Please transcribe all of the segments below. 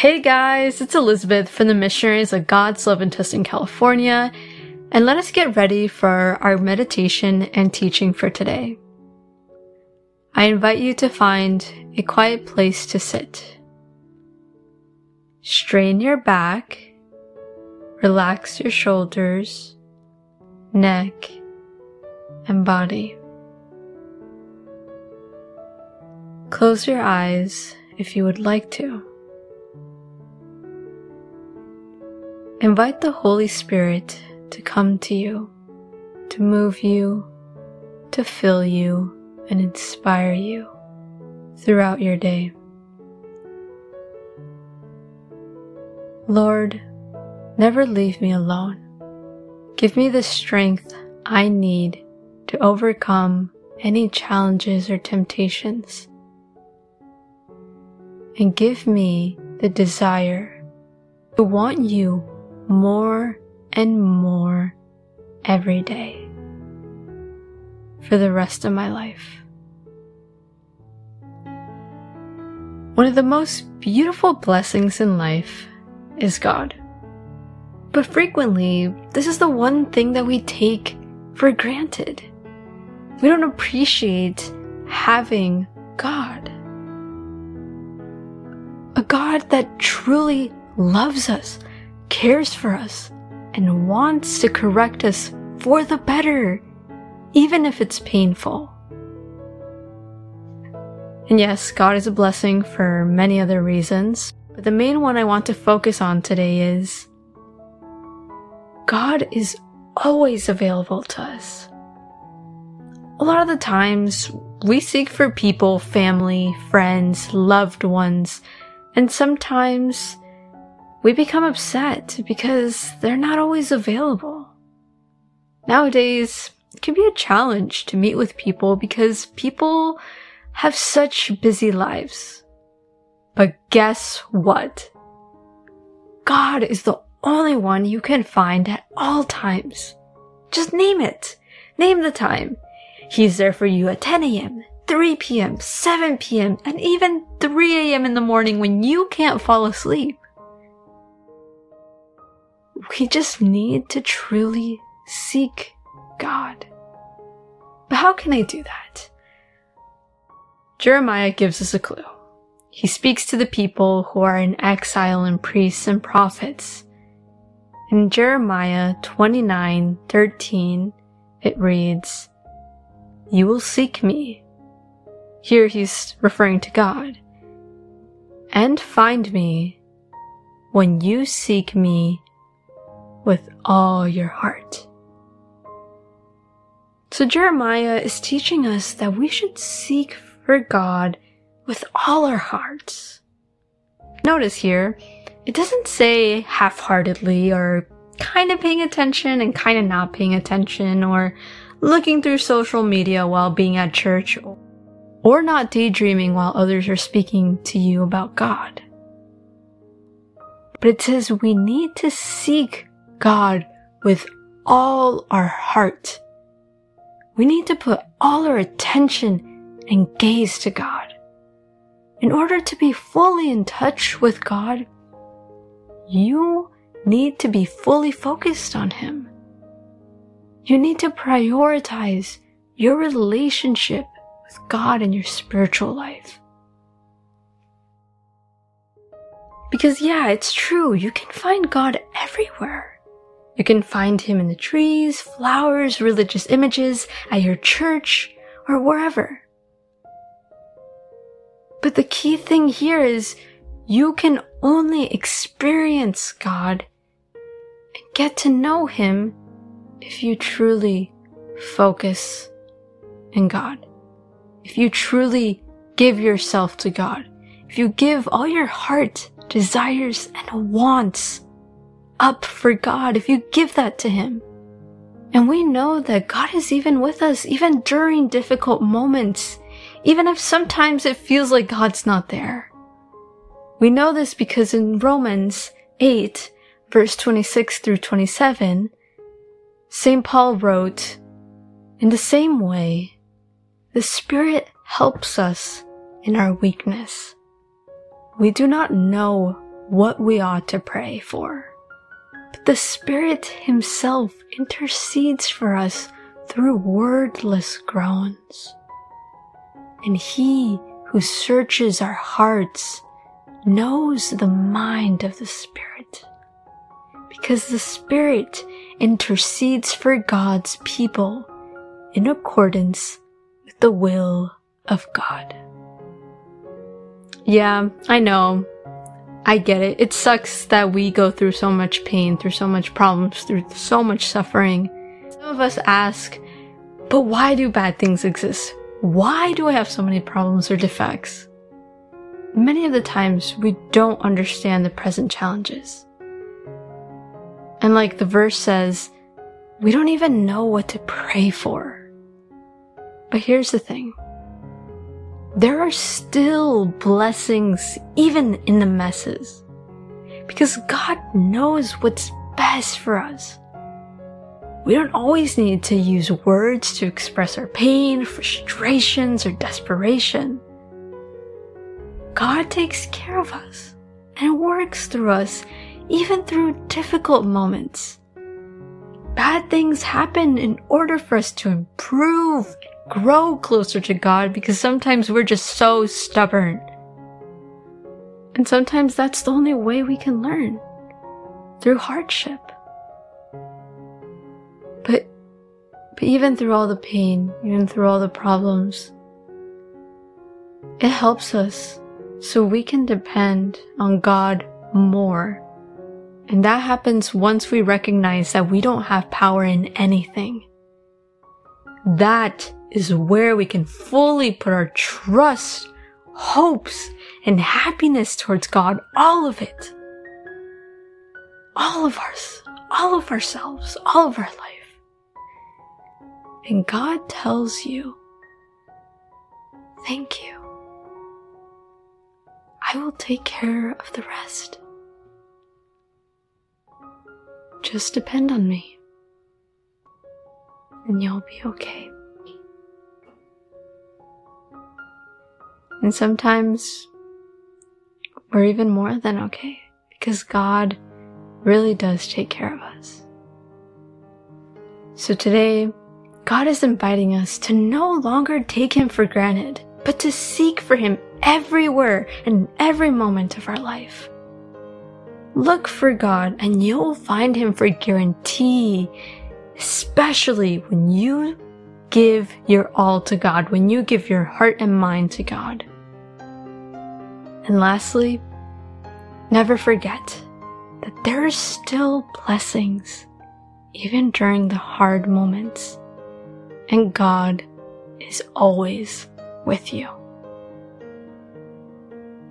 Hey guys, it's Elizabeth from the Missionaries of God's Love in Tustin, California, and let us get ready for our meditation and teaching for today. I invite you to find a quiet place to sit. Strain your back, relax your shoulders, neck, and body. Close your eyes if you would like to. Invite the Holy Spirit to come to you, to move you, to fill you, and inspire you throughout your day. Lord, never leave me alone. Give me the strength I need to overcome any challenges or temptations. And give me the desire to want you more and more every day for the rest of my life. One of the most beautiful blessings in life is God. But frequently, this is the one thing that we take for granted. We don't appreciate having God. A God that truly loves us, cares for us, and wants to correct us for the better, even if it's painful. And yes, God is a blessing for many other reasons, but the main one I want to focus on today is God is always available to us. A lot of the times, we seek for people, family, friends, loved ones, and sometimes we become upset because they're not always available. Nowadays, it can be a challenge to meet with people because people have such busy lives. But guess what? God is the only one you can find at all times. Just name it. Name the time. He's there for you at 10 a.m., 3 p.m., 7 p.m., and even 3 a.m. in the morning when you can't fall asleep. We just need to truly seek God. But how can I do that? Jeremiah gives us a clue. He speaks to the people who are in exile and priests and prophets. In Jeremiah 29:13, it reads, "You will seek me." Here he's referring to God. "And find me when you seek me with all your heart." So Jeremiah is teaching us that we should seek for God with all our hearts. Notice here, it doesn't say half-heartedly or kind of paying attention and kind of not paying attention or looking through social media while being at church or not daydreaming while others are speaking to you about God. But it says we need to seek God with all our heart. We need to put all our attention and gaze to God. In order to be fully in touch with God, you need to be fully focused on Him. You need to prioritize your relationship with God in your spiritual life. Because yeah, it's true, you can find God everywhere. You can find Him in the trees, flowers, religious images, at your church, or wherever. But the key thing here is you can only experience God and get to know Him if you truly focus in God. If you truly give yourself to God. If you give all your heart, desires, and wants up for God. If you give that to Him. And we know that God is even with us, even during difficult moments, even if sometimes it feels like God's not there. We know this because in Romans 8, verse 26 through 27, St. Paul wrote, In the same way, the Spirit helps us in our weakness. We do not know what we ought to pray for. The Spirit Himself intercedes for us through wordless groans. And He who searches our hearts knows the mind of the Spirit. Because the Spirit intercedes for God's people in accordance with the will of God. Yeah, I know. I get it. It sucks that we go through so much pain, through so much problems, through so much suffering. Some of us ask, but why do bad things exist? Why do I have so many problems or defects? Many of the times we don't understand the present challenges. And like the verse says, we don't even know what to pray for. But here's the thing there are still blessings even in the messes. Because God knows what's best for us. We don't always need to use words to express our pain, frustrations, or desperation. God takes care of us and works through us even through difficult moments. Bad things happen in order for us to improve grow closer to God because sometimes we're just so stubborn. And sometimes that's the only way we can learn through hardship. But, but even through all the pain, even through all the problems, it helps us so we can depend on God more. And that happens once we recognize that we don't have power in anything. That is where we can fully put our trust, hopes, and happiness towards God, all of it. All of us. all of ourselves, all of our life. And God tells you, thank you. I will take care of the rest. Just depend on me, and you'll be okay. And sometimes we're even more than okay because God really does take care of us. So today, God is inviting us to no longer take Him for granted, but to seek for Him everywhere and every moment of our life. Look for God and you'll find Him for guarantee, especially when you give your all to God, when you give your heart and mind to God. And lastly, never forget that there are still blessings even during the hard moments. And God is always with you.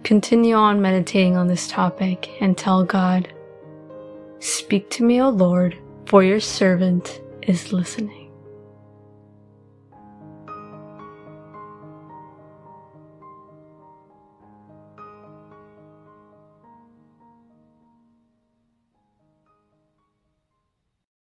Continue on meditating on this topic and tell God, Speak to me, O Lord, for your servant is listening.